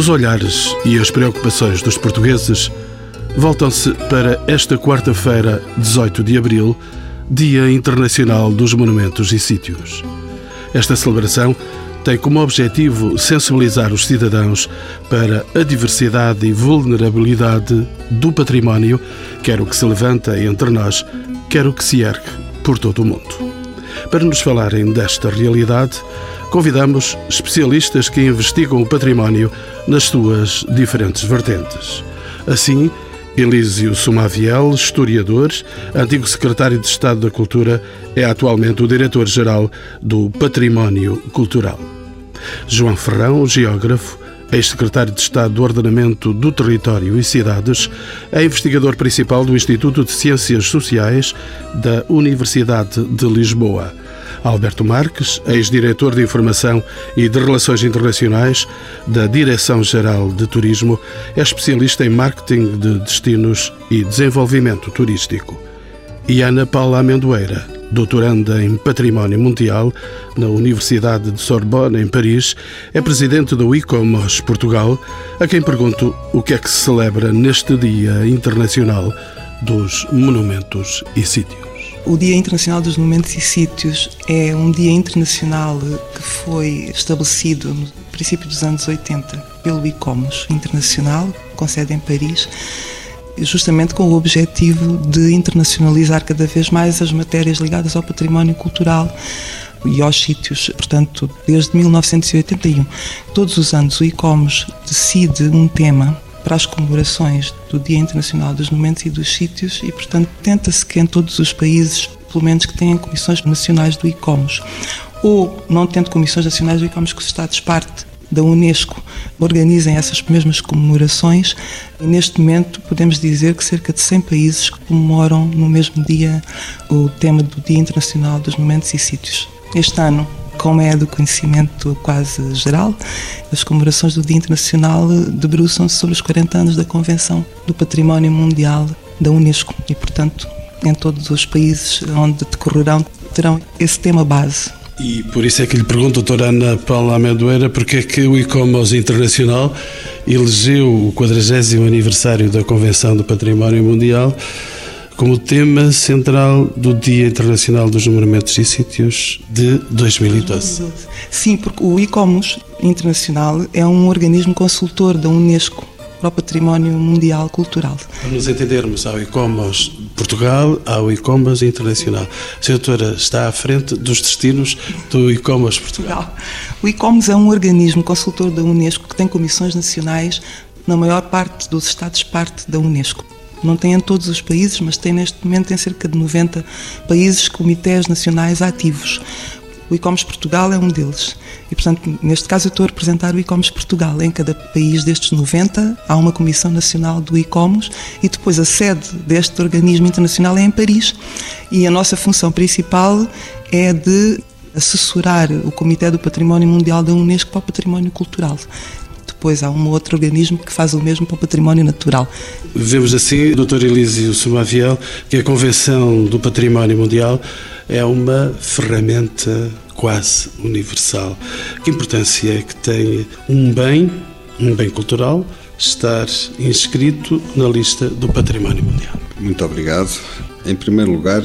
Os olhares e as preocupações dos portugueses voltam-se para esta quarta-feira, 18 de abril, Dia Internacional dos Monumentos e Sítios. Esta celebração tem como objetivo sensibilizar os cidadãos para a diversidade e vulnerabilidade do património, quer o que se levanta entre nós, quer o que se ergue por todo o mundo. Para nos falarem desta realidade, convidamos especialistas que investigam o património nas suas diferentes vertentes. Assim, Elísio Sumaviel, historiador, antigo secretário de Estado da Cultura, é atualmente o diretor-geral do Património Cultural. João Ferrão, geógrafo, ex-secretário de Estado do Ordenamento do Território e Cidades, é investigador principal do Instituto de Ciências Sociais da Universidade de Lisboa. Alberto Marques, ex-diretor de Informação e de Relações Internacionais da Direção-Geral de Turismo, é especialista em marketing de destinos e desenvolvimento turístico. E Ana Paula Amendoeira, doutoranda em Património Mundial na Universidade de Sorbonne, em Paris, é presidente do ICOMOS Portugal, a quem pergunto o que é que se celebra neste Dia Internacional dos Monumentos e Sítios. O Dia Internacional dos Monumentos e Sítios é um dia internacional que foi estabelecido no princípio dos anos 80 pelo ICOMOS Internacional, com sede em Paris, justamente com o objetivo de internacionalizar cada vez mais as matérias ligadas ao património cultural e aos sítios. Portanto, desde 1981, todos os anos o ICOMOS decide um tema para as comemorações do Dia Internacional dos Monumentos e dos Sítios e, portanto, tenta-se que em todos os países, pelo menos que tenham comissões nacionais do ICOMOS, ou não tendo comissões nacionais do ICOMOS que os Estados-parte da Unesco organizem essas mesmas comemorações e neste momento podemos dizer que cerca de 100 países comemoram no mesmo dia o tema do Dia Internacional dos Monumentos e Sítios. Este ano como é do conhecimento quase geral, as comemorações do Dia Internacional debruçam-se sobre os 40 anos da Convenção do Património Mundial da Unesco e, portanto, em todos os países onde decorrerão terão esse tema base. E por isso é que lhe pergunto, doutora Ana Paula Amendoeira, porque é que o ICOMOS Internacional elegeu o 40 aniversário da Convenção do Património Mundial como tema central do Dia Internacional dos Monumentos e Sítios de 2012. Sim, porque o ICOMOS Internacional é um organismo consultor da Unesco para o Património Mundial Cultural. Para nos entendermos, há o ICOMOS Portugal, há o ICOMOS Internacional. A doutora está à frente dos destinos do ICOMOS Portugal. O ICOMOS é um organismo consultor da Unesco que tem comissões nacionais na maior parte dos Estados-parte da Unesco. Não tem em todos os países, mas tem neste momento em cerca de 90 países comitês nacionais ativos. O e-commerce Portugal é um deles. E, portanto, neste caso eu estou a representar o e-commerce Portugal. Em cada país destes 90 há uma Comissão Nacional do e-commerce e depois a sede deste organismo internacional é em Paris. E a nossa função principal é de assessorar o Comitê do Património Mundial da Unesco para o património cultural depois há um outro organismo que faz o mesmo para o património natural. Vemos assim, Dr. Elísio Sumaviel, que a Convenção do Património Mundial é uma ferramenta quase universal. Que importância é que tem um bem, um bem cultural, estar inscrito na lista do Património Mundial? Muito obrigado. Em primeiro lugar,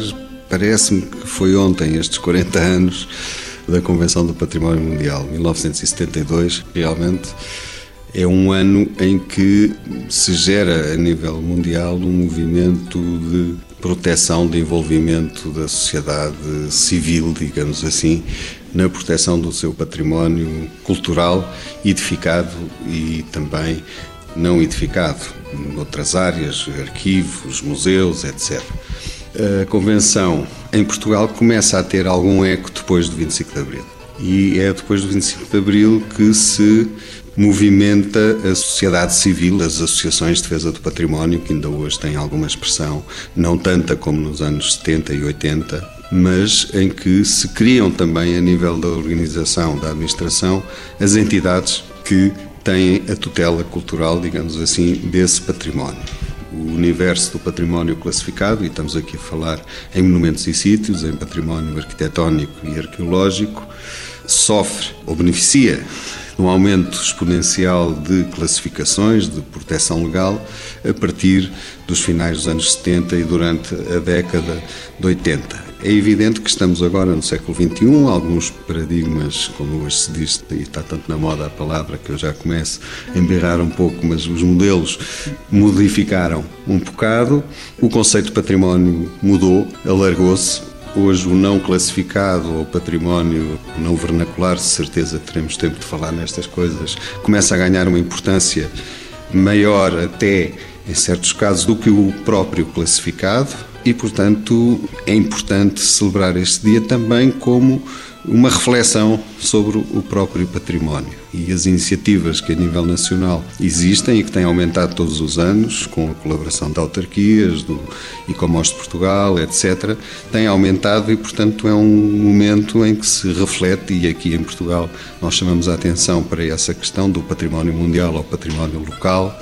parece-me que foi ontem, estes 40 anos da Convenção do Património Mundial, 1972, realmente é um ano em que se gera a nível mundial um movimento de proteção, de envolvimento da sociedade civil, digamos assim, na proteção do seu património cultural edificado e também não edificado, noutras áreas, arquivos, museus, etc. A Convenção em Portugal começa a ter algum eco depois do 25 de Abril. E é depois do 25 de Abril que se movimenta a sociedade civil, as associações de defesa do património, que ainda hoje têm alguma expressão, não tanta como nos anos 70 e 80, mas em que se criam também, a nível da organização, da administração, as entidades que têm a tutela cultural, digamos assim, desse património. O universo do património classificado, e estamos aqui a falar em monumentos e sítios, em património arquitetónico e arqueológico, sofre ou beneficia num aumento exponencial de classificações, de proteção legal, a partir dos finais dos anos 70 e durante a década de 80. É evidente que estamos agora no século XXI, alguns paradigmas, como hoje se diz, e está tanto na moda a palavra que eu já começo a emberrar um pouco, mas os modelos modificaram um bocado, o conceito de património mudou, alargou-se, Hoje, o não classificado ou património não vernacular, de certeza teremos tempo de falar nestas coisas, começa a ganhar uma importância maior, até em certos casos, do que o próprio classificado, e, portanto, é importante celebrar este dia também como uma reflexão sobre o próprio património e as iniciativas que a nível nacional existem e que têm aumentado todos os anos, com a colaboração de autarquias, do ICOMOS de Portugal, etc., têm aumentado e, portanto, é um momento em que se reflete, e aqui em Portugal nós chamamos a atenção para essa questão do património mundial ao património local,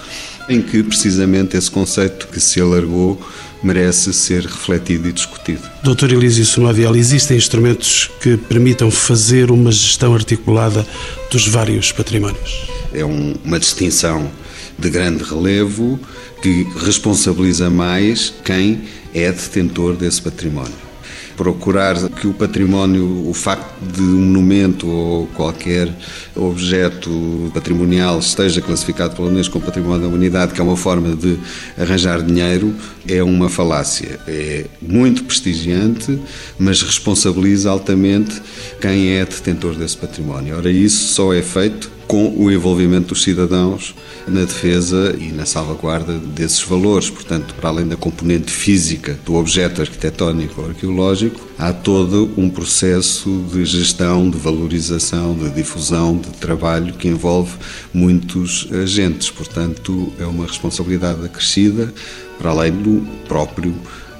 em que precisamente esse conceito que se alargou merece ser refletido e discutido. Doutor Elísio Somaviel, existem instrumentos que permitam fazer uma gestão articulada dos vários patrimónios? É um, uma distinção de grande relevo que responsabiliza mais quem é detentor desse património procurar que o património, o facto de um monumento ou qualquer objeto patrimonial esteja classificado pela Unesco como património da humanidade, que é uma forma de arranjar dinheiro, é uma falácia. É muito prestigiante, mas responsabiliza altamente quem é detentor desse património. Ora, isso só é feito com o envolvimento dos cidadãos na defesa e na salvaguarda desses valores. Portanto, para além da componente física do objeto arquitetónico ou arqueológico, há todo um processo de gestão, de valorização, de difusão, de trabalho que envolve muitos agentes. Portanto, é uma responsabilidade acrescida, para além do próprio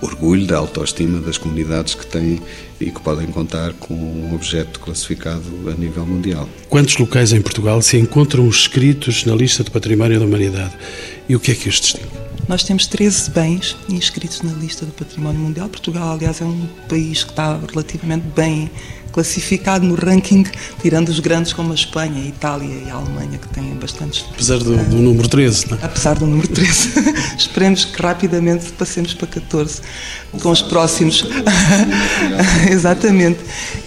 orgulho da autoestima das comunidades que têm e que podem contar com um objeto classificado a nível mundial. Quantos locais em Portugal se encontram inscritos na lista de património da humanidade e o que é que os distingue? Nós temos 13 bens inscritos na lista do património mundial. Portugal, aliás, é um país que está relativamente bem classificado no ranking, tirando os grandes como a Espanha, a Itália e a Alemanha, que têm bastantes. Apesar do, do número 13, não é? Apesar do número 13. Esperemos que rapidamente passemos para 14 com os próximos. Exatamente.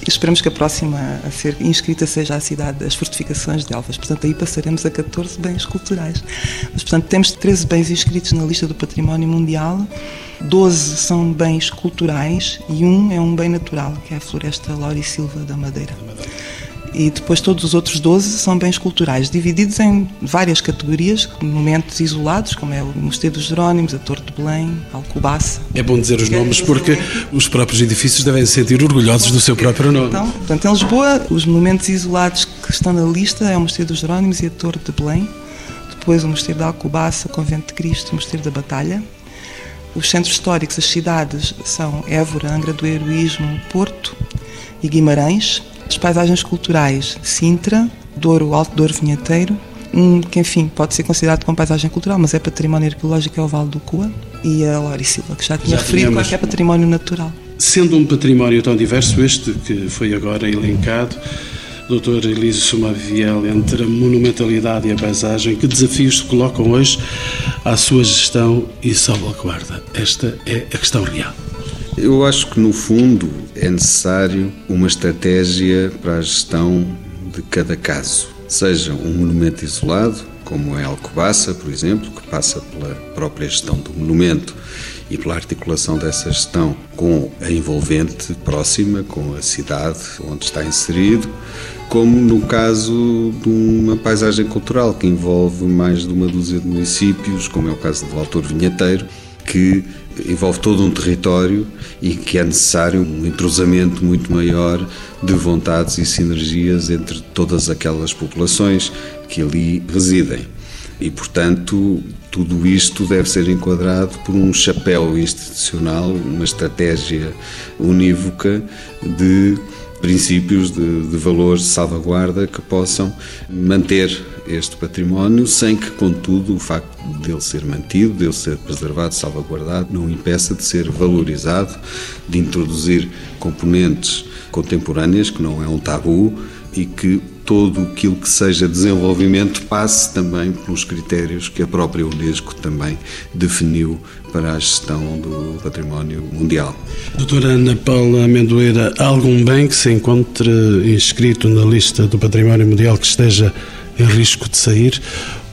Esperemos que a próxima a ser inscrita seja a cidade das fortificações de Elvas. Portanto, aí passaremos a 14 bens culturais. Mas, portanto, temos 13 bens inscritos na lista do património mundial. 12 são bens culturais e um é um bem natural, que é a floresta Lauri Silva da Madeira. E depois todos os outros 12 são bens culturais, divididos em várias categorias, momentos isolados, como é o Mosteiro dos Jerónimos, a Torre de Belém, Alcobaça. É bom dizer os nomes porque os próprios edifícios devem se sentir orgulhosos do seu próprio nome. Então, portanto, em Lisboa, os monumentos isolados que estão na lista é o Mosteiro dos Jerónimos e a Torre de Belém. Depois o Mosteiro de Alcobaça, o Convento de Cristo, o Mosteiro da Batalha. Os centros históricos, as cidades, são Évora, Angra do Heroísmo, Porto e Guimarães. As paisagens culturais, Sintra, Douro, Alto Douro Vinheteiro, que enfim pode ser considerado como paisagem cultural, mas é património arqueológico, é o Vale do Coa, e a Silva, que já tinha já referido, tínhamos... que é património natural. Sendo um património tão diverso este que foi agora elencado, Dr. Elísio Sumaviel, entre a monumentalidade e a paisagem, que desafios se colocam hoje à sua gestão e salvaguarda? Esta é a questão real. Eu acho que, no fundo, é necessário uma estratégia para a gestão de cada caso. Seja um monumento isolado, como é Alcobaça, por exemplo, que passa pela própria gestão do monumento e pela articulação dessa gestão com a envolvente próxima, com a cidade onde está inserido, como no caso de uma paisagem cultural que envolve mais de uma dúzia de municípios, como é o caso do Valtor Vinheteiro, que envolve todo um território e que é necessário um entrosamento muito maior de vontades e sinergias entre todas aquelas populações que ali residem. E, portanto, tudo isto deve ser enquadrado por um chapéu institucional, uma estratégia unívoca de princípios de, de valores de salvaguarda que possam manter este património, sem que, contudo, o facto dele ser mantido, dele ser preservado, salvaguardado, não impeça de ser valorizado, de introduzir componentes contemporâneas, que não é um tabu, e que todo aquilo que seja desenvolvimento passe também pelos critérios que a própria Unesco também definiu para a gestão do património mundial. Doutora Ana Paula Amendoeira, há algum bem que se encontre inscrito na lista do património mundial que esteja em risco de sair?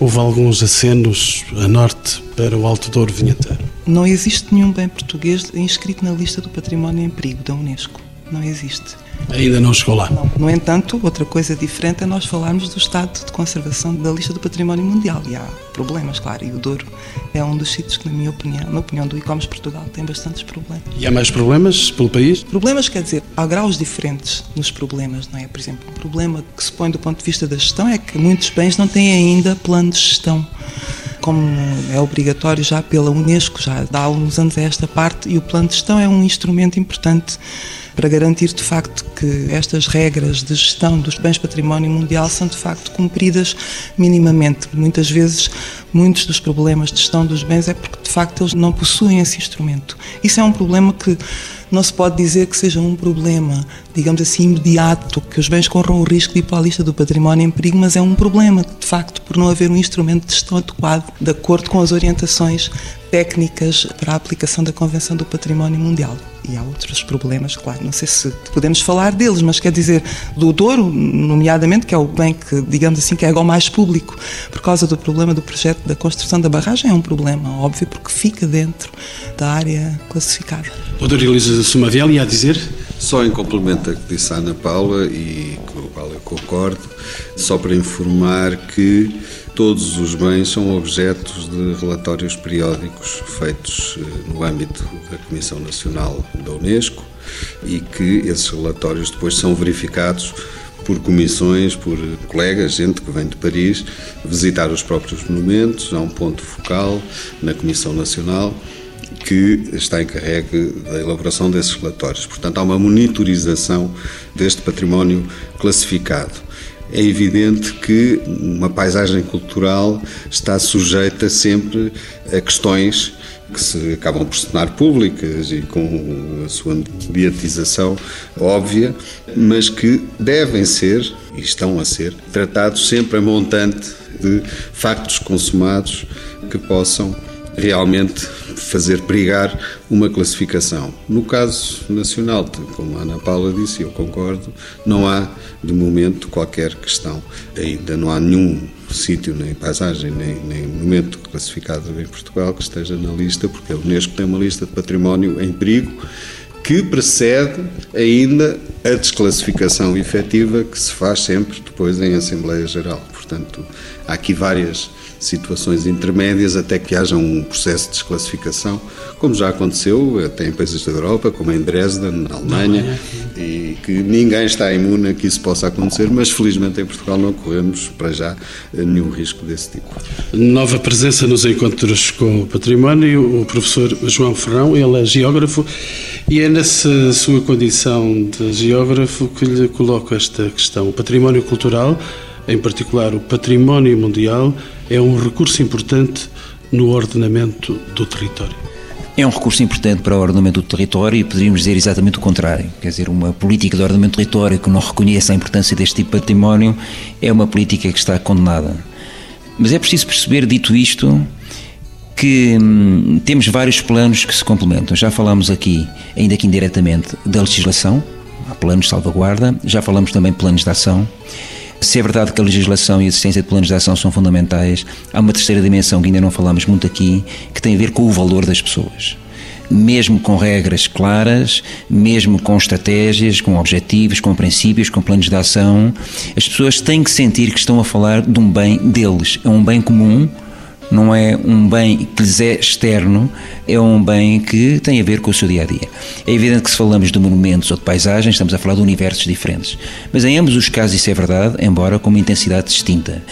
Houve alguns acenos a norte para o Alto Douro Vinheteiro? Não existe nenhum bem português inscrito na lista do património em perigo da Unesco. Não existe. Ainda não chegou lá. Não. No entanto, outra coisa diferente é nós falarmos do estado de conservação da lista do património mundial. E há problemas, claro, e o Douro é um dos sítios que, na minha opinião, na opinião do e-commerce Portugal, tem bastantes problemas. E há mais problemas pelo país? Problemas quer dizer, há graus diferentes nos problemas, não é? Por exemplo, um problema que se põe do ponto de vista da gestão é que muitos bens não têm ainda plano de gestão como é obrigatório já pela Unesco, já dá uns anos a esta parte, e o plano de gestão é um instrumento importante para garantir de facto que estas regras de gestão dos bens património mundial são de facto cumpridas minimamente. Muitas vezes, muitos dos problemas de gestão dos bens é porque de facto eles não possuem esse instrumento. Isso é um problema que não se pode dizer que seja um problema, digamos assim, imediato, que os bens corram o risco de ir para a lista do património em perigo, mas é um problema, de facto, por não haver um instrumento de gestão adequado, de acordo com as orientações técnicas para a aplicação da Convenção do Património Mundial. E há outros problemas, claro, não sei se podemos falar deles, mas quer dizer, do Douro, nomeadamente, que é o bem que, digamos assim, que é algo mais público, por causa do problema do projeto da construção da barragem, é um problema, óbvio, porque fica dentro da área classificada. Doutora Elisa Sumaviel, ia dizer? Só em complemento a que disse a Ana Paula, e com o qual eu concordo, só para informar que todos os bens são objetos de relatórios periódicos feitos eh, no âmbito da Comissão Nacional da Unesco e que esses relatórios depois são verificados por comissões, por colegas, gente que vem de Paris, visitar os próprios monumentos. Há um ponto focal na Comissão Nacional que está encarregue da elaboração desses relatórios. Portanto, há uma monitorização deste património classificado. É evidente que uma paisagem cultural está sujeita sempre a questões que se acabam por tornar públicas e com a sua mediatização óbvia, mas que devem ser, e estão a ser, tratados sempre a montante de factos consumados que possam realmente fazer perigar uma classificação. No caso nacional, como a Ana Paula disse, eu concordo, não há de momento qualquer questão. Ainda não há nenhum sítio, nem paisagem, nem, nem monumento classificado em Portugal que esteja na lista, porque a Unesco tem uma lista de património em perigo que precede ainda a desclassificação efetiva que se faz sempre depois em Assembleia Geral. Portanto, há aqui várias situações intermédias até que haja um processo de desclassificação, como já aconteceu até em países da Europa, como em Dresden, na Alemanha, e que ninguém está imune a que isso possa acontecer, mas felizmente em Portugal não corremos para já nenhum risco desse tipo. Nova presença nos encontros com o património, o professor João Ferrão, ele é geógrafo e é nessa sua condição de geógrafo que lhe coloco esta questão. O património cultural, em particular o património mundial, é um recurso importante no ordenamento do território. É um recurso importante para o ordenamento do território e poderíamos dizer exatamente o contrário. Quer dizer, uma política de ordenamento do território que não reconhece a importância deste tipo de património é uma política que está condenada. Mas é preciso perceber, dito isto, que hum, temos vários planos que se complementam. Já falámos aqui, ainda que indiretamente, da legislação, há planos de salvaguarda, já falamos também planos de ação. Se é verdade que a legislação e a existência de planos de ação são fundamentais, há uma terceira dimensão que ainda não falamos muito aqui, que tem a ver com o valor das pessoas. Mesmo com regras claras, mesmo com estratégias, com objetivos, com princípios, com planos de ação, as pessoas têm que sentir que estão a falar de um bem deles. É um bem comum, não é um bem que lhes é externo, é um bem que tem a ver com o seu dia a dia. É evidente que se falamos de monumentos ou de paisagens, estamos a falar de universos diferentes. Mas em ambos os casos isso é verdade, embora com uma intensidade distinta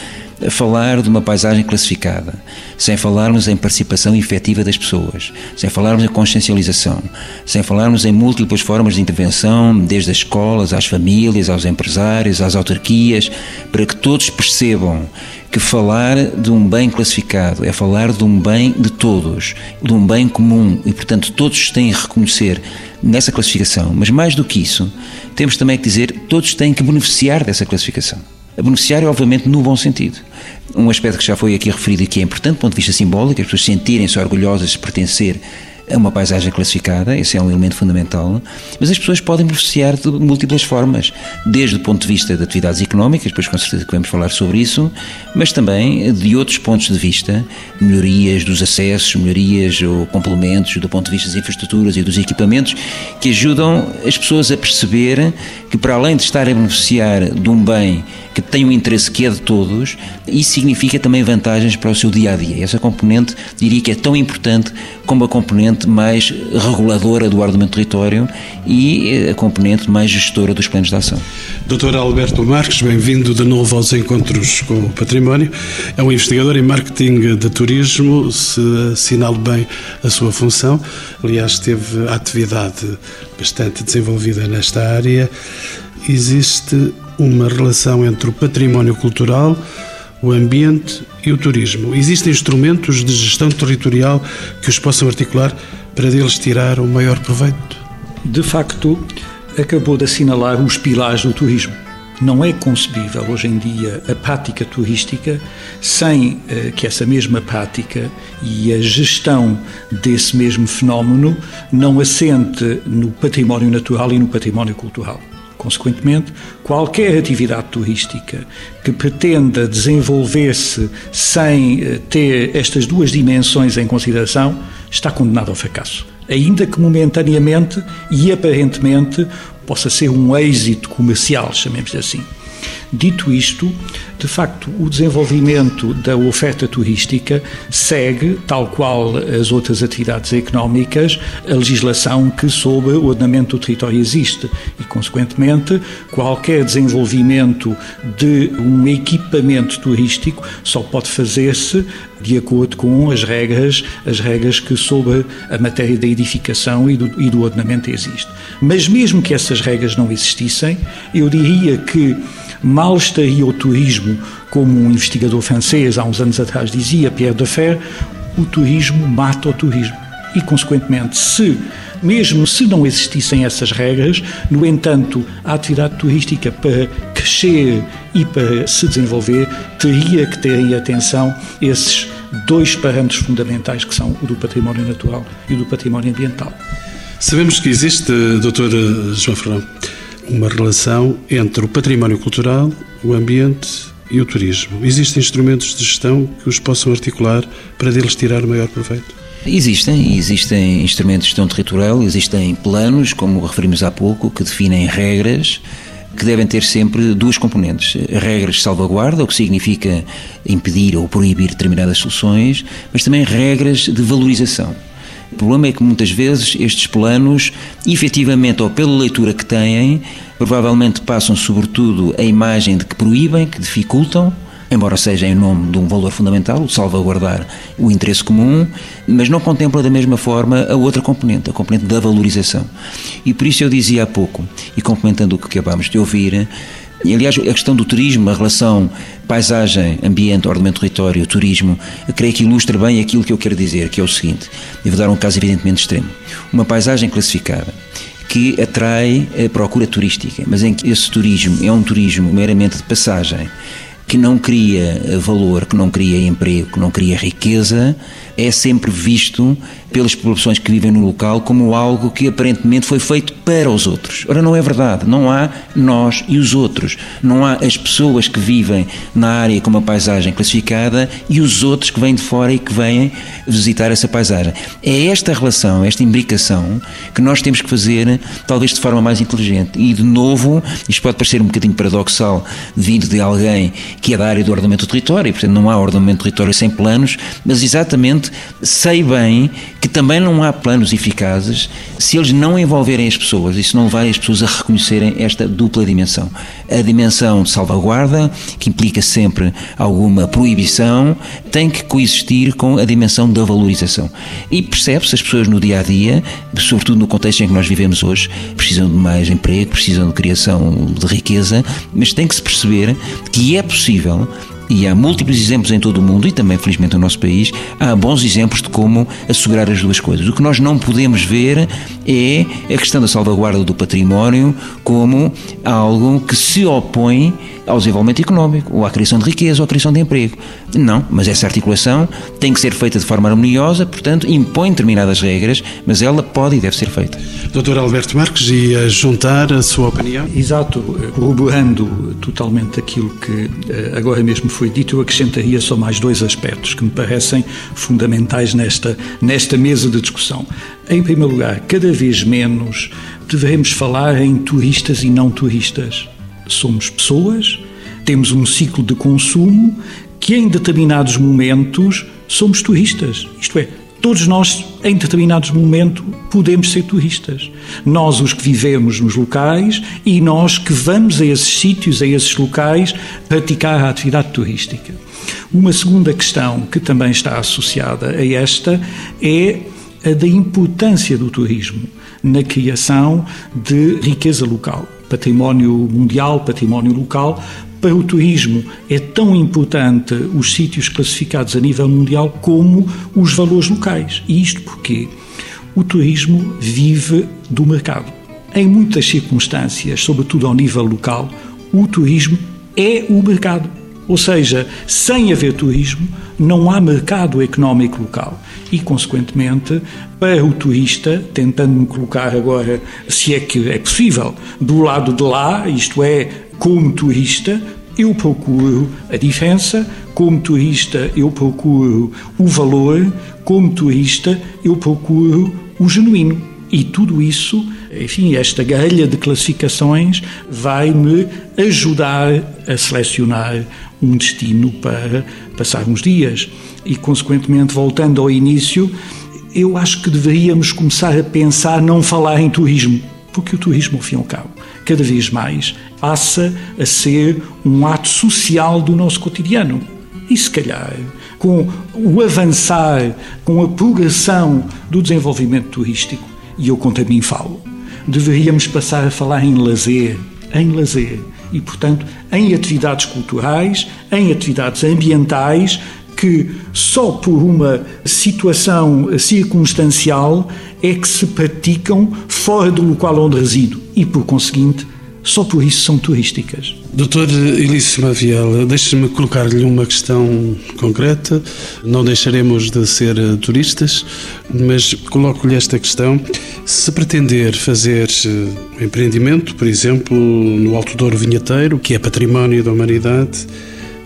falar de uma paisagem classificada, sem falarmos em participação efetiva das pessoas, sem falarmos em consciencialização, sem falarmos em múltiplas formas de intervenção, desde as escolas, às famílias, aos empresários, às autarquias, para que todos percebam que falar de um bem classificado é falar de um bem de todos, de um bem comum e, portanto, todos têm a reconhecer nessa classificação. Mas mais do que isso, temos também que dizer todos têm que beneficiar dessa classificação. A beneficiar, obviamente, no bom sentido. Um aspecto que já foi aqui referido e que é importante do ponto de vista simbólico, as pessoas sentirem-se orgulhosas de pertencer é uma paisagem classificada, esse é um elemento fundamental, mas as pessoas podem beneficiar de múltiplas formas, desde o ponto de vista de atividades económicas, depois com certeza que vamos falar sobre isso, mas também de outros pontos de vista, melhorias dos acessos, melhorias ou complementos do ponto de vista das infraestruturas e dos equipamentos, que ajudam as pessoas a perceber que para além de estar a beneficiar de um bem que tem um interesse que é de todos, isso significa também vantagens para o seu dia a dia. Essa componente diria que é tão importante como a componente mais reguladora do ordenamento do território e a componente mais gestora dos planos de ação. Dr. Alberto Marques, bem-vindo de novo aos Encontros com o Património. É um investigador em marketing de turismo, se assinale bem a sua função. Aliás, teve atividade bastante desenvolvida nesta área. Existe uma relação entre o património cultural, o ambiente e o turismo. Existem instrumentos de gestão territorial que os possam articular para deles tirar o maior proveito? De facto, acabou de assinalar os pilares do turismo. Não é concebível hoje em dia a prática turística sem eh, que essa mesma prática e a gestão desse mesmo fenómeno não assente no património natural e no património cultural. Consequentemente, qualquer atividade turística que pretenda desenvolver-se sem eh, ter estas duas dimensões em consideração está condenada ao fracasso. Ainda que momentaneamente e aparentemente possa ser um êxito comercial, chamemos assim. Dito isto, de facto, o desenvolvimento da oferta turística segue, tal qual as outras atividades económicas, a legislação que sobre o ordenamento do território existe e, consequentemente, qualquer desenvolvimento de um equipamento turístico só pode fazer-se de acordo com as regras, as regras que sobre a matéria da edificação e do, e do ordenamento existe. Mas mesmo que essas regras não existissem, eu diria que mal estaria o turismo, como um investigador francês há uns anos atrás dizia, Pierre de Fer, o turismo mata o turismo. E, consequentemente, se, mesmo se não existissem essas regras, no entanto, a atividade turística para crescer e para se desenvolver teria que ter em atenção esses dois parâmetros fundamentais que são o do património natural e o do património ambiental. Sabemos que existe, Dr. João Fernando, uma relação entre o património cultural, o ambiente e o turismo. Existem instrumentos de gestão que os possam articular para deles tirar o maior proveito? Existem, existem instrumentos de gestão territorial, existem planos, como referimos há pouco, que definem regras que devem ter sempre duas componentes. Regras de salvaguarda, o que significa impedir ou proibir determinadas soluções, mas também regras de valorização. Problema é que muitas vezes estes planos, efetivamente ou pela leitura que têm, provavelmente passam sobretudo a imagem de que proíbem, que dificultam, embora seja em nome de um valor fundamental, o salvaguardar o interesse comum, mas não contempla da mesma forma a outra componente, a componente da valorização. E por isso eu dizia há pouco, e complementando o que acabamos de ouvir, e, aliás, a questão do turismo, a relação paisagem, ambiente, ordenamento território, turismo, creio que ilustra bem aquilo que eu quero dizer, que é o seguinte: devo dar um caso evidentemente extremo. Uma paisagem classificada que atrai a procura turística, mas em que esse turismo é um turismo meramente de passagem, que não cria valor, que não cria emprego, que não cria riqueza, é sempre visto pelas populações que vivem no local como algo que aparentemente foi feito para os outros. Ora, não é verdade. Não há nós e os outros. Não há as pessoas que vivem na área com uma paisagem classificada e os outros que vêm de fora e que vêm visitar essa paisagem. É esta relação, esta imbricação que nós temos que fazer, talvez de forma mais inteligente. E, de novo, isto pode parecer um bocadinho paradoxal, vindo de alguém que é da área do ordenamento do território, portanto, não há ordenamento do território sem planos, mas exatamente sei bem que também não há planos eficazes se eles não envolverem as pessoas e se não levarem as pessoas a reconhecerem esta dupla dimensão. A dimensão de salvaguarda, que implica sempre alguma proibição, tem que coexistir com a dimensão da valorização. E percebe-se as pessoas no dia a dia, sobretudo no contexto em que nós vivemos hoje, precisam de mais emprego, precisam de criação de riqueza, mas tem que se perceber que é possível e há múltiplos exemplos em todo o mundo e também, felizmente, no nosso país, há bons exemplos de como assegurar as duas coisas. O que nós não podemos ver é a questão da salvaguarda do património como algo que se opõe ao desenvolvimento económico, ou à criação de riqueza, ou à criação de emprego. Não, mas essa articulação tem que ser feita de forma harmoniosa, portanto, impõe determinadas regras, mas ela pode e deve ser feita. Doutor Alberto Marques, ia juntar a sua opinião? Exato, corroborando totalmente aquilo que eh, agora mesmo foi dito, eu acrescentaria só mais dois aspectos que me parecem fundamentais nesta, nesta mesa de discussão. Em primeiro lugar, cada vez menos devemos falar em turistas e não turistas somos pessoas, temos um ciclo de consumo que em determinados momentos somos turistas. Isto é, todos nós em determinados momentos podemos ser turistas. Nós os que vivemos nos locais e nós que vamos a esses sítios, a esses locais, praticar a atividade turística. Uma segunda questão que também está associada a esta é a da importância do turismo na criação de riqueza local património mundial, património local. Para o turismo é tão importante os sítios classificados a nível mundial como os valores locais. E isto porque o turismo vive do mercado. Em muitas circunstâncias, sobretudo ao nível local, o turismo é o mercado. Ou seja, sem haver turismo, não há mercado económico local. E, consequentemente, para o turista, tentando me colocar agora, se é que é possível, do lado de lá, isto é, como turista, eu procuro a diferença, como turista, eu procuro o valor, como turista, eu procuro o genuíno. E tudo isso, enfim, esta grelha de classificações vai me ajudar a selecionar um destino para passar uns dias. E, consequentemente, voltando ao início, eu acho que deveríamos começar a pensar não falar em turismo, porque o turismo, ao fim e ao cabo, cada vez mais passa a ser um ato social do nosso cotidiano. E se calhar, com o avançar, com a progressão do desenvolvimento turístico, e eu contra mim falo, deveríamos passar a falar em lazer, em lazer e, portanto, em atividades culturais, em atividades ambientais que só por uma situação circunstancial é que se praticam fora do local onde resido. E, por conseguinte, só por isso são turísticas. Doutor Elício Maviela, deixe-me colocar-lhe uma questão concreta. Não deixaremos de ser turistas, mas coloco-lhe esta questão. Se pretender fazer um empreendimento, por exemplo, no Alto Douro Vinheteiro, que é património da humanidade,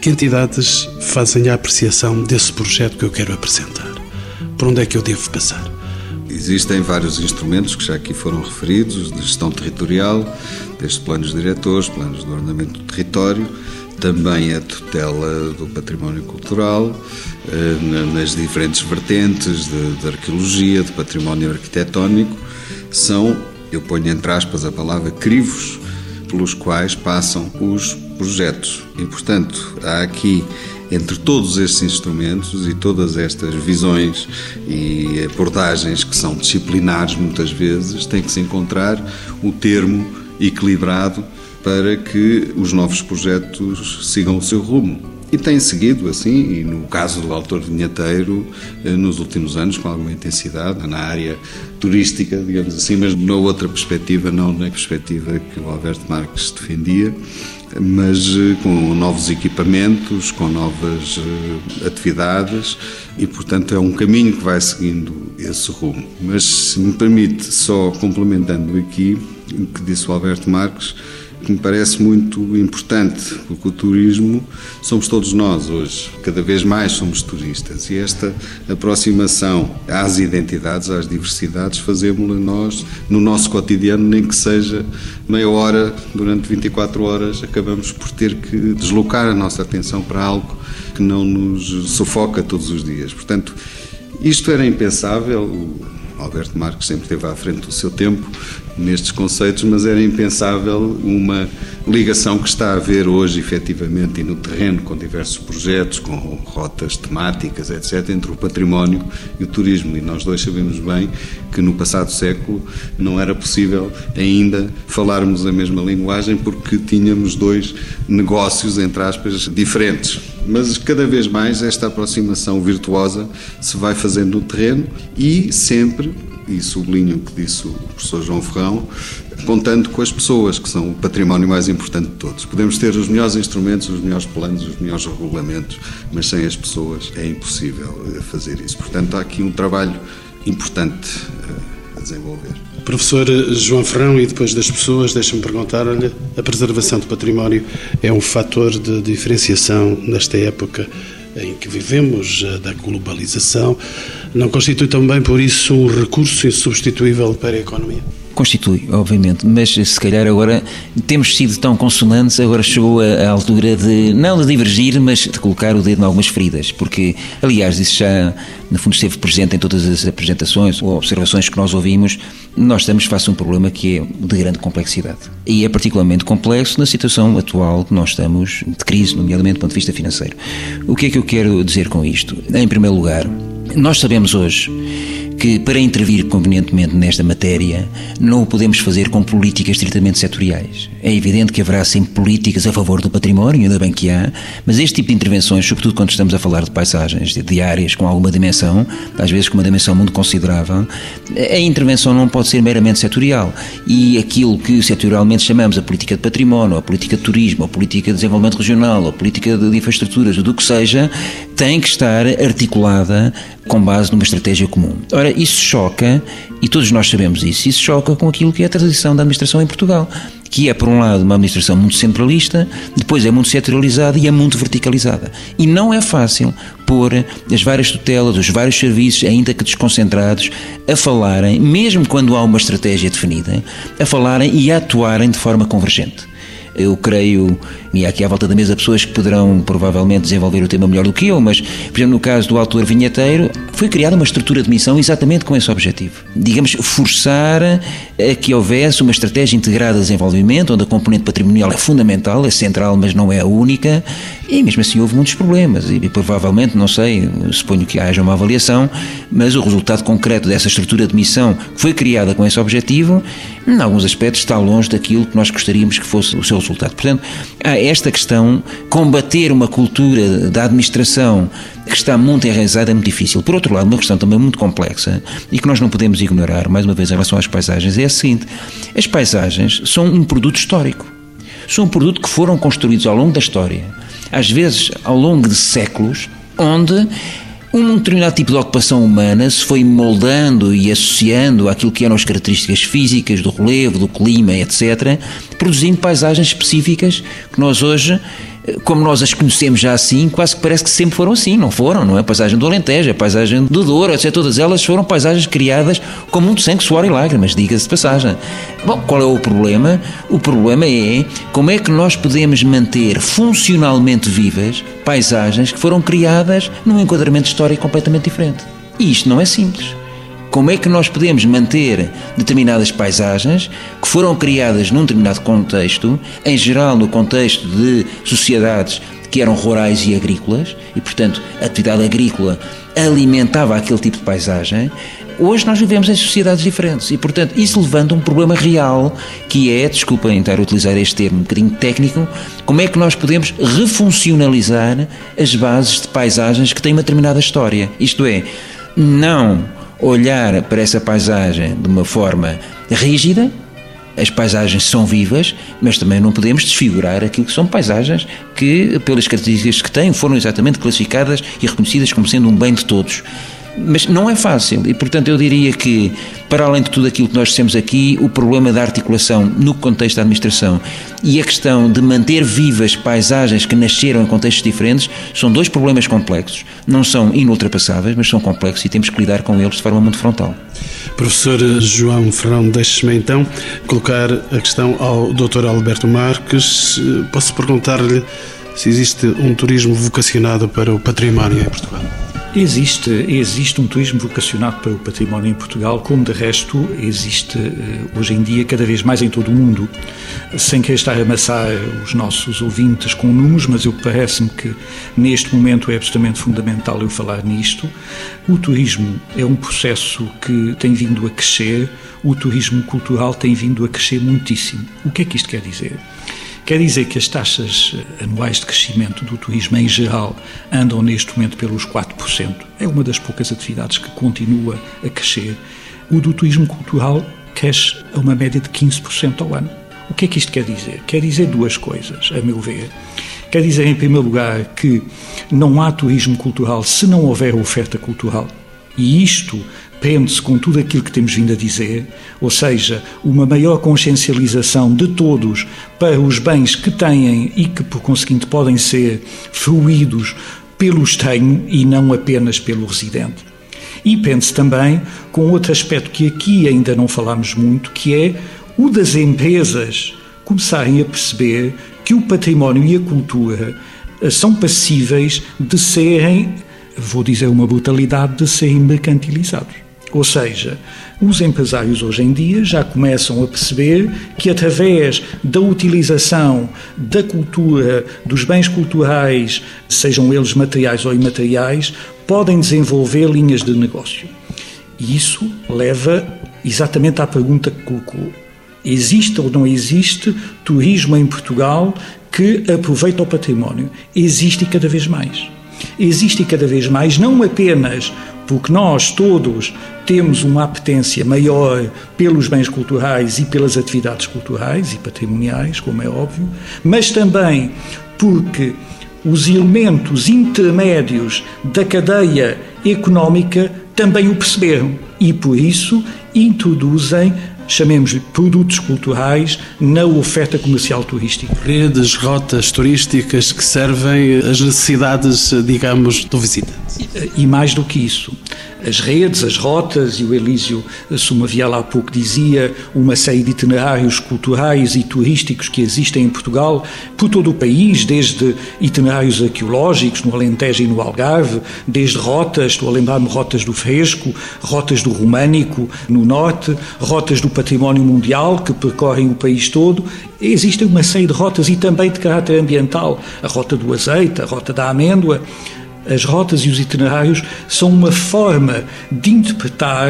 que entidades fazem a apreciação desse projeto que eu quero apresentar? Por onde é que eu devo passar? Existem vários instrumentos que já aqui foram referidos, de gestão territorial, desde planos diretores, planos de ordenamento do território, também a tutela do património cultural, eh, nas diferentes vertentes de, de arqueologia, de património arquitetónico, são, eu ponho entre aspas a palavra, crivos pelos quais passam os projetos. E, portanto, há aqui, entre todos estes instrumentos e todas estas visões e abordagens que são disciplinares muitas vezes, tem que se encontrar o termo equilibrado para que os novos projetos sigam o seu rumo. E tem seguido assim, e no caso do autor vinheteiro, eh, nos últimos anos, com alguma intensidade, na área turística, digamos assim, mas numa outra perspectiva, não na perspectiva que o Alberto Marques defendia, mas eh, com novos equipamentos, com novas eh, atividades e, portanto, é um caminho que vai seguindo esse rumo. Mas, se me permite, só complementando aqui o que disse o Alberto Marques, que me parece muito importante, porque o turismo somos todos nós hoje, cada vez mais somos turistas e esta aproximação às identidades, às diversidades, fazemos-la nós no nosso cotidiano, nem que seja meia hora durante 24 horas, acabamos por ter que deslocar a nossa atenção para algo que não nos sufoca todos os dias. Portanto, isto era impensável. Alberto Marques sempre esteve à frente do seu tempo nestes conceitos, mas era impensável uma ligação que está a haver hoje, efetivamente, e no terreno, com diversos projetos, com rotas temáticas, etc., entre o património e o turismo. E nós dois sabemos bem que no passado século não era possível ainda falarmos a mesma linguagem porque tínhamos dois negócios, entre aspas, diferentes. Mas cada vez mais esta aproximação virtuosa se vai fazendo no terreno e sempre e sublinho o que disse o professor João Ferrão, contando com as pessoas, que são o património mais importante de todos. Podemos ter os melhores instrumentos, os melhores planos, os melhores regulamentos, mas sem as pessoas é impossível eh, fazer isso. Portanto, há aqui um trabalho importante eh, a desenvolver. Professor João Ferrão, e depois das pessoas, deixa-me perguntar-lhe: a preservação do património é um fator de diferenciação nesta época em que vivemos, da globalização, não constitui também, por isso, um recurso insubstituível para a economia? Constitui, obviamente, mas se calhar agora temos sido tão consonantes, agora chegou a, a, altura de, não de divergir, mas de colocar o dedo em algumas feridas, porque, aliás, isso já, no fundo, esteve presente em todas as apresentações ou observações que nós ouvimos, nós estamos face a um problema que é de grande complexidade. E é particularmente complexo na situação atual que nós estamos, de crise, nomeadamente do ponto de vista financeiro. O que é que eu quero dizer com isto? Em primeiro lugar, nós sabemos hoje que para intervir convenientemente nesta matéria não o podemos fazer com políticas estritamente setoriais. É evidente que haverá sempre políticas a favor do património, ainda bem que há, mas este tipo de intervenções, sobretudo quando estamos a falar de paisagens, de áreas com alguma dimensão, às vezes com uma dimensão muito considerável, a intervenção não pode ser meramente setorial. E aquilo que setorialmente chamamos a política de património, a política de turismo, a política de desenvolvimento regional, a política de infraestruturas, do que seja, tem que estar articulada com base numa estratégia comum. Ora, isso choca, e todos nós sabemos isso, isso choca com aquilo que é a tradição da administração em Portugal, que é, por um lado, uma administração muito centralista, depois é muito setorializada e é muito verticalizada. E não é fácil pôr as várias tutelas, os vários serviços, ainda que desconcentrados, a falarem, mesmo quando há uma estratégia definida, a falarem e a atuarem de forma convergente. Eu creio, e há aqui à volta da mesa pessoas que poderão provavelmente desenvolver o tema melhor do que eu, mas, por exemplo, no caso do autor vinheteiro, foi criada uma estrutura de missão exatamente com esse objetivo. Digamos, forçar a que houvesse uma estratégia integrada de desenvolvimento, onde a componente patrimonial é fundamental, é central, mas não é a única, e mesmo assim houve muitos problemas, e provavelmente, não sei, suponho que haja uma avaliação, mas o resultado concreto dessa estrutura de missão que foi criada com esse objetivo, em alguns aspectos está longe daquilo que nós gostaríamos que fosse o seu resultado. Portanto, há esta questão, combater uma cultura da administração que está muito enraizada é muito difícil. Por outro lado, uma questão também muito complexa e que nós não podemos ignorar, mais uma vez, em relação às paisagens, é a seguinte: as paisagens são um produto histórico. São um produto que foram construídos ao longo da história, às vezes ao longo de séculos, onde um determinado tipo de ocupação humana se foi moldando e associando àquilo que eram as características físicas do relevo, do clima, etc., produzindo paisagens específicas que nós hoje como nós as conhecemos já assim, quase que parece que sempre foram assim, não foram, não é? A paisagem do Alentejo, a paisagem do Douro, etc. Todas elas foram paisagens criadas com muito sangue, suor e lágrimas, diga-se de passagem. Bom, qual é o problema? O problema é como é que nós podemos manter funcionalmente vivas paisagens que foram criadas num enquadramento histórico completamente diferente. E isto não é simples como é que nós podemos manter determinadas paisagens que foram criadas num determinado contexto, em geral no contexto de sociedades que eram rurais e agrícolas, e portanto a atividade agrícola alimentava aquele tipo de paisagem. Hoje nós vivemos em sociedades diferentes e, portanto, isso levanta um problema real que é, desculpem estar a utilizar este termo um bocadinho técnico, como é que nós podemos refuncionalizar as bases de paisagens que têm uma determinada história. Isto é, não olhar para essa paisagem de uma forma rígida. As paisagens são vivas, mas também não podemos desfigurar aquilo que são paisagens que, pelas características que têm, foram exatamente classificadas e reconhecidas como sendo um bem de todos. Mas não é fácil e, portanto, eu diria que, para além de tudo aquilo que nós dissemos aqui, o problema da articulação no contexto da administração e a questão de manter vivas paisagens que nasceram em contextos diferentes são dois problemas complexos. Não são inultrapassáveis, mas são complexos e temos que lidar com eles de forma muito frontal. Professor João Ferrão, deixe-me então colocar a questão ao Dr. Alberto Marques. Posso perguntar-lhe se existe um turismo vocacionado para o património em Portugal? Existe, existe um turismo vocacionado para o património em Portugal, como de resto existe eh, hoje em dia cada vez mais em todo o mundo. Sem querer estar a amassar os nossos ouvintes com números, mas eu parece-me que neste momento é absolutamente fundamental eu falar nisto. O turismo é um processo que tem vindo a crescer, o turismo cultural tem vindo a crescer muitíssimo. O que é que isto quer dizer? Quer dizer que as taxas eh, anuais de crescimento do turismo em geral andam neste momento pelos 4%. É uma das poucas atividades que continua a crescer. O do turismo cultural cresce a uma média de 15% ao ano. O que é que isto quer dizer? Quer dizer duas coisas, a meu ver. Quer dizer, em primeiro lugar, que não há turismo cultural se não houver oferta cultural. E isto prende-se com tudo aquilo que temos vindo a dizer, ou seja, uma maior consciencialização de todos para os bens que têm e que, por conseguinte, podem ser fruídos pelo estranho e não apenas pelo residente. E prende-se também com outro aspecto que aqui ainda não falámos muito, que é o das empresas começarem a perceber que o património e a cultura eh, são passíveis de serem, vou dizer uma brutalidade, de serem mercantilizados. Ou seja, os empresários hoje em dia já começam a perceber que, através da utilização da cultura, dos bens culturais, sejam eles materiais ou imateriais, podem desenvolver linhas de negócio. E isso leva exatamente à pergunta que colocou: existe ou não existe turismo em Portugal que aproveita o património? Existe cada vez mais. Existe cada vez mais, não apenas porque nós todos temos uma apetência maior pelos bens culturais e pelas atividades culturais e patrimoniais, como é óbvio, mas também porque os elementos intermédios da cadeia económica também o perceberam e, por isso, introduzem chamemos-lhe produtos culturais na oferta comercial turística. Redes, rotas turísticas que servem às necessidades, digamos, do visitante. E mais do que isso, as redes, as rotas, e o Elísio Sumavial há pouco dizia, uma série de itinerários culturais e turísticos que existem em Portugal, por todo o país, desde itinerários arqueológicos no Alentejo e no Algarve, desde rotas, estou a lembrar-me rotas do Fresco, rotas do Românico no Norte, rotas do Património Mundial que percorrem o país todo. Existem uma série de rotas e também de caráter ambiental, a rota do azeite, a rota da amêndoa. As rotas e os itinerários são uma forma de interpretar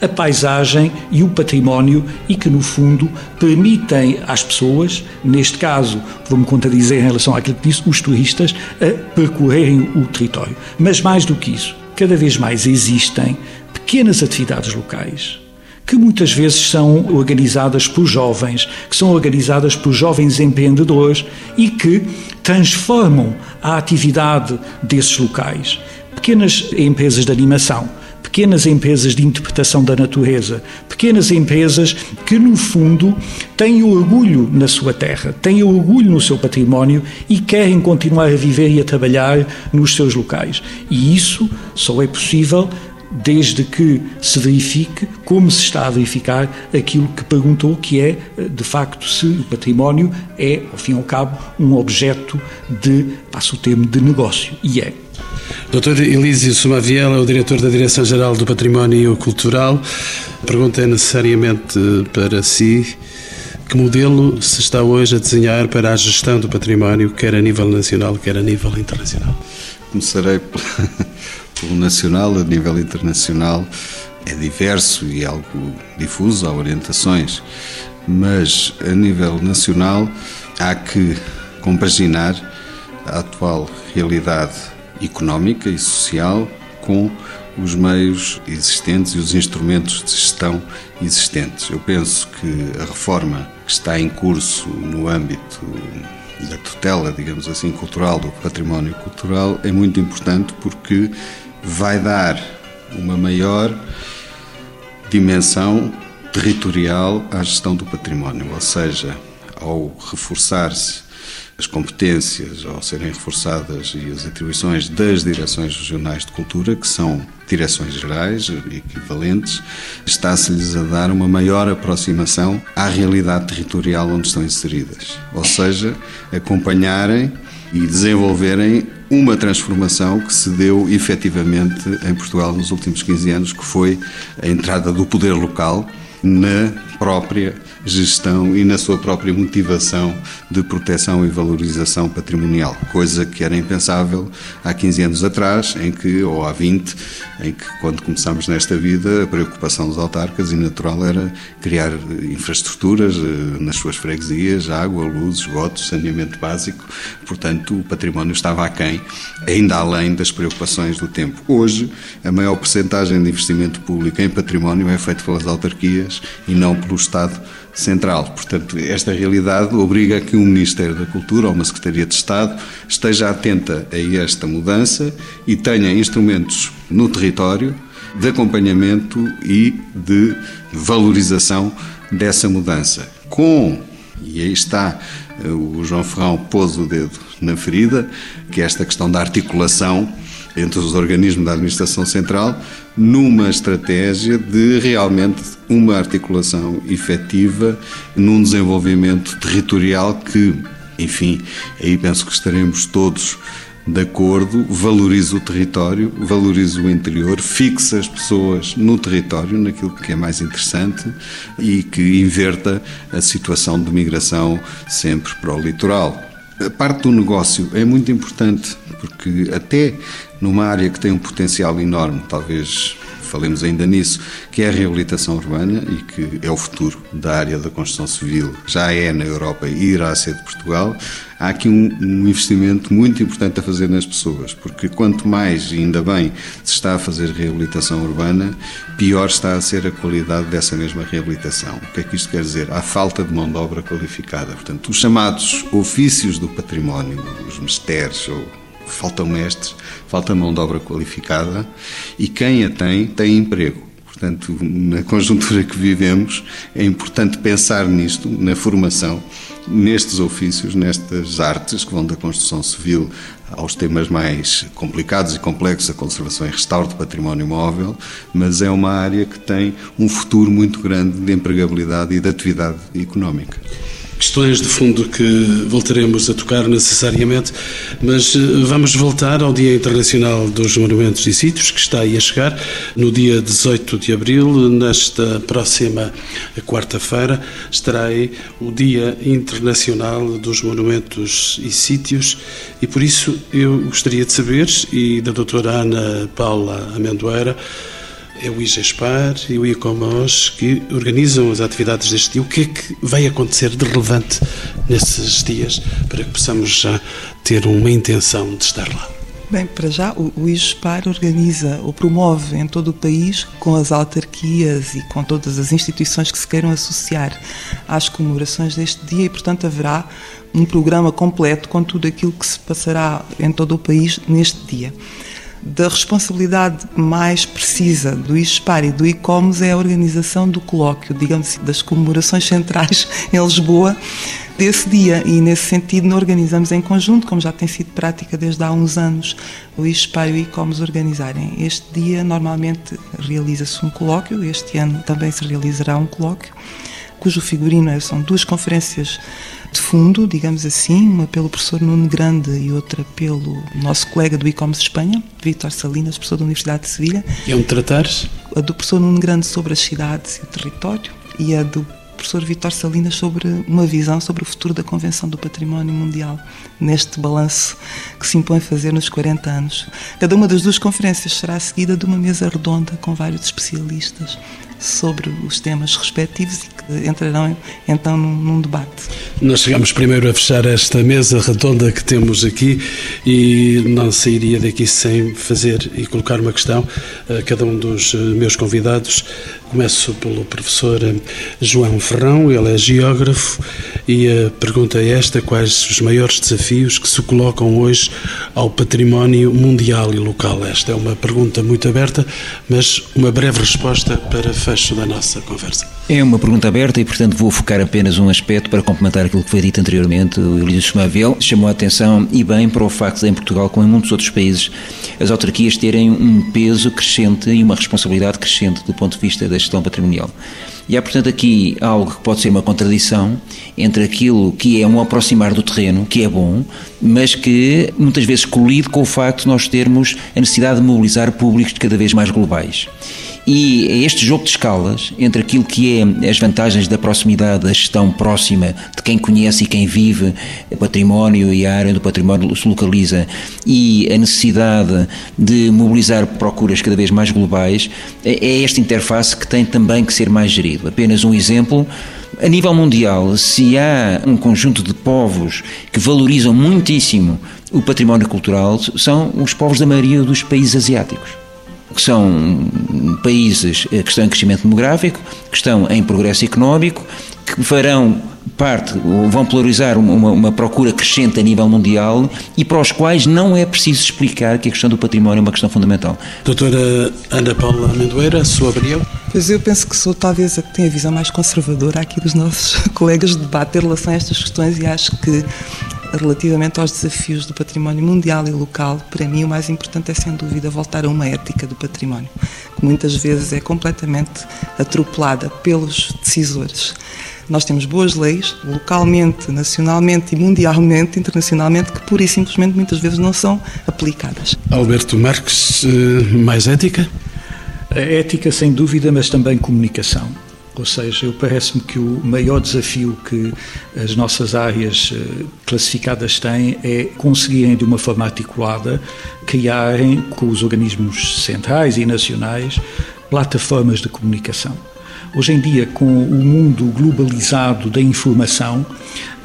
a paisagem e o património e que, no fundo, permitem às pessoas, neste caso, vou-me contradizer em relação àquilo que disse, os turistas, a percorrerem o território. Mas mais do que isso, cada vez mais existem pequenas atividades locais que muitas vezes são organizadas por jovens, que são organizadas por jovens empreendedores e que transformam a atividade desses locais. Pequenas empresas de animação, pequenas empresas de interpretação da natureza, pequenas empresas que, no fundo, têm orgulho na sua terra, têm orgulho no seu património e querem continuar a viver e a trabalhar nos seus locais. E isso só é possível desde que se verifique como se está a verificar aquilo que perguntou, que é, de facto, se o património é, ao fim e ao cabo, um objeto de, passo o termo, de negócio. E é. Dr. Elísio Sumaviel é o diretor da Direção-Geral do Património Cultural. A pergunta é necessariamente para si. Que modelo se está hoje a desenhar para a gestão do património, quer a nível nacional, quer a nível internacional? Começarei o nacional, a nível internacional, é diverso e algo difuso, há orientações, mas a nível nacional há que compaginar a atual realidade económica e social com os meios existentes e os instrumentos de gestão existentes. Eu penso que a reforma que está em curso no âmbito da tutela, digamos assim, cultural, do património cultural, é muito importante porque vai dar uma maior dimensão territorial à gestão do património, ou seja, ao reforçar-se as competências, ao serem reforçadas e as atribuições das direções regionais de cultura, que são direções gerais equivalentes, está-se-lhes a dar uma maior aproximação à realidade territorial onde estão inseridas, ou seja, acompanharem e desenvolverem uma transformação que se deu efetivamente em Portugal nos últimos 15 anos, que foi a entrada do poder local na própria gestão e na sua própria motivação de proteção e valorização patrimonial, coisa que era impensável há 15 anos atrás, em que, ou há 20, em que quando começámos nesta vida, a preocupação dos autarcas e natural era criar infraestruturas eh, nas suas freguesias, água, luz, esgotos, saneamento básico, portanto o património estava aquém, ainda além das preocupações do tempo. Hoje, a maior percentagem de investimento público em património é feito pelas autarquias e não pelo Estado central. Portanto, esta realidade obriga a que um Ministério da Cultura ou uma Secretaria de Estado esteja atenta a esta mudança e tenha instrumentos no território de acompanhamento e de valorização dessa mudança. Com, e aí está, o João Ferrão pôs o dedo na ferida, que é esta questão da articulação entre os organismos da administração central numa estratégia de realmente uma articulação efetiva num desenvolvimento territorial que, enfim, aí penso que estaremos todos de acordo, valoriza o território, valoriza o interior, fixa as pessoas no território, naquilo que é mais interessante e que inverta a situação de migração sempre para o litoral. A parte do negócio é muito importante, porque até numa área que tem um potencial enorme, talvez falemos ainda nisso, que é a reabilitação urbana e que é o futuro da área da construção civil, já é na Europa e irá ser de Portugal. Há aqui um, um investimento muito importante a fazer nas pessoas, porque quanto mais, e ainda bem, se está a fazer reabilitação urbana, pior está a ser a qualidade dessa mesma reabilitação. O que é que isto quer dizer? Há falta de mão de obra qualificada. Portanto, os chamados ofícios do património, os mistérios ou faltam mestres, falta mão de obra qualificada e quem a tem, tem emprego. Portanto, na conjuntura que vivemos, é importante pensar nisto, na formação, nestes ofícios, nestas artes que vão da construção civil aos temas mais complicados e complexos, a conservação e restauro do património móvel, mas é uma área que tem um futuro muito grande de empregabilidade e de atividade económica questões de fundo que voltaremos a tocar necessariamente, mas eh, vamos voltar ao Dia Internacional dos Monumentos e Sítios, que está aí a chegar, no dia 18 de abril, nesta próxima quarta-feira, estará aí o Dia Internacional dos Monumentos e Sítios, e por isso eu gostaria de saber, e da doutora Ana Paula Amendoeira, é o IGESPAR e o ICOMOS que organizam as atividades deste dia. O que é que vai acontecer de relevante nesses dias para que possamos já ter uma intenção de estar lá? Bem, para já, o, IGESPAR organiza ou promove em todo o país, com as autarquias e com todas as instituições que se queiram associar às comemorações deste dia e, portanto, haverá um programa completo com tudo aquilo que se passará em todo o país neste dia da responsabilidade mais precisa do ISPAR e do ICOMOS é a organização do colóquio, digamos assim, das comemorações centrais em Lisboa desse dia e nesse sentido organizamos em conjunto, como já tem sido prática desde há uns anos, o ISPAR e o ICOMOS organizarem. Este dia normalmente realiza-se um colóquio, este ano também se realizará um colóquio, cujo figurino são duas conferências de fundo, digamos assim, uma pelo professor Nuno Grande e outra pelo nosso colega do e-commerce Espanha, Vítor Salinas, professor da Universidade de Sevilha. E onde tratares? A do professor Nuno Grande sobre as cidades e o território e a do professor Vítor Salinas sobre uma visão sobre o futuro da Convenção do Património Mundial, neste balanço que se impõe fazer nos 40 anos. Cada uma das duas conferências será seguida de uma mesa redonda com vários especialistas sobre os temas respectivos e que entrarão então num, num, debate. Nós chegamos primeiro a fechar esta mesa redonda que temos aqui e não sairia daqui sem fazer e colocar uma questão a cada um dos eh, meus convidados. Começo pelo professor eh, João Ferrão, ele é geógrafo e a pergunta é esta: quais os maiores desafios que se colocam hoje ao património mundial e local? Esta é uma pergunta muito aberta, mas uma breve resposta para fecho da nossa conversa. É uma pergunta aberta e, portanto, vou focar apenas um aspecto para complementar aquilo que foi dito anteriormente. O Elias Schmavel chamou a atenção, e bem, para o facto de, em Portugal, como em muitos outros países, as autarquias terem um peso crescente e uma responsabilidade crescente do ponto de vista da gestão patrimonial. E há, portanto, aqui algo que pode ser uma contradição entre aquilo que é um aproximar do terreno, que é bom, mas que muitas vezes colide com o facto de nós termos a necessidade de mobilizar públicos cada vez mais globais. E este jogo de escalas entre aquilo que é as vantagens da proximidade, da gestão próxima de quem conhece e quem vive o património e a área do património se localiza e a necessidade de mobilizar procuras cada vez mais globais, é, é esta interface que tem também que ser mais gerido. Apenas um exemplo. A nível mundial, se há um conjunto de povos que valorizam muitíssimo o património cultural, são os povos da maioria dos países asiáticos que são países que estão em crescimento demográfico, que estão em progresso económico, que farão parte, vão polarizar uma, uma, procura crescente a nível mundial e para os quais não é preciso explicar que a questão do património é uma questão fundamental. Doutora Ana Paula Amendoeira, sua opinião? Pois eu penso que sou talvez a que tem a visão mais conservadora aqui dos nossos colegas de debate em relação a estas questões e acho que relativamente aos desafios do património mundial e local, para mim o mais importante é sem dúvida voltar a uma ética do património, que muitas vezes é completamente atropelada pelos decisores. Nós temos boas leis, localmente, nacionalmente e mundialmente, internacionalmente, que pura e simplesmente muitas vezes não são aplicadas. Alberto Marques, eh, mais ética? A ética, sem dúvida, mas também comunicação. Ou seja, eu parece-me que o maior desafio que as nossas áreas eh, classificadas têm é conseguirem, de uma forma articulada, criarem com os organismos centrais e nacionais plataformas de comunicação. Hoje em dia, com o mundo globalizado da informação,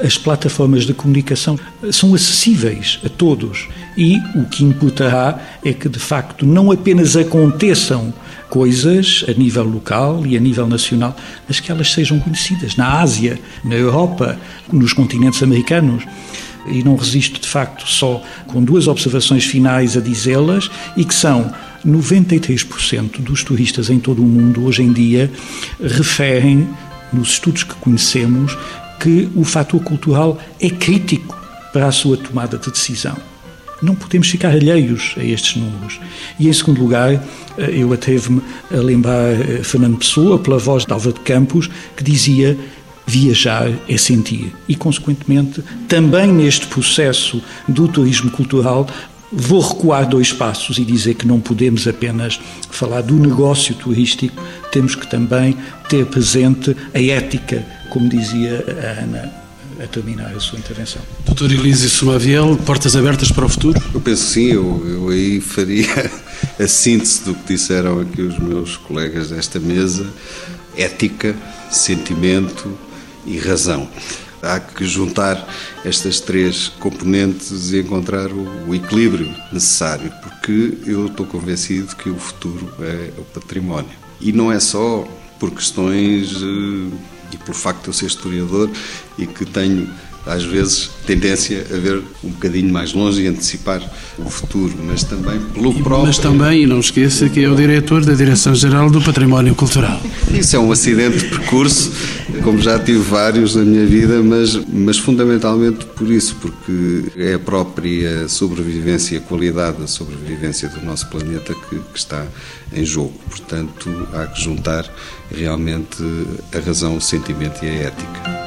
as plataformas de comunicação são acessíveis a todos e o que importará é que, de facto, não apenas aconteçam coisas a nível local e a nível nacional, mas que elas sejam conhecidas na Ásia, na Europa, nos continentes americanos. E não resisto, de facto, só com duas observações finais a dizê-las, e que são 93% dos turistas em todo o mundo hoje em dia referem, nos estudos que conhecemos, que o fator cultural é crítico para a sua tomada de decisão. Não podemos ficar alheios a estes números. E, em segundo lugar, eh, eu atrevo-me a lembrar eh, Fernando Pessoa, pela voz de Álvaro de Campos, que dizia viajar é sentir. E, consequentemente, também neste processo do turismo cultural, vou recuar dois passos e dizer que não podemos apenas falar do negócio turístico, temos que também ter presente a ética, como dizia a Ana a terminar a sua intervenção. Doutor Elísio Sumaviel, portas abertas para o futuro? Eu penso sim, eu, eu aí faria a síntese do que disseram aqui os meus colegas desta mesa: ética, sentimento e razão. Há que juntar estas três componentes e encontrar o, equilíbrio necessário, porque eu estou convencido que o futuro é o património. E não é só por questões eh, e pelo facto de eu ser historiador e que tenho às vezes tendência a ver um bocadinho mais longe e antecipar o futuro, mas também pelo próprio. Mas também, e não esqueça que é o diretor da Direção-Geral do Património Cultural. Isso é um acidente de percurso, como já tive vários na minha vida, mas, mas fundamentalmente por isso, porque é a própria sobrevivência a qualidade da sobrevivência do nosso planeta que, que está em jogo. Portanto, há que juntar realmente a razão, o sentimento e a ética.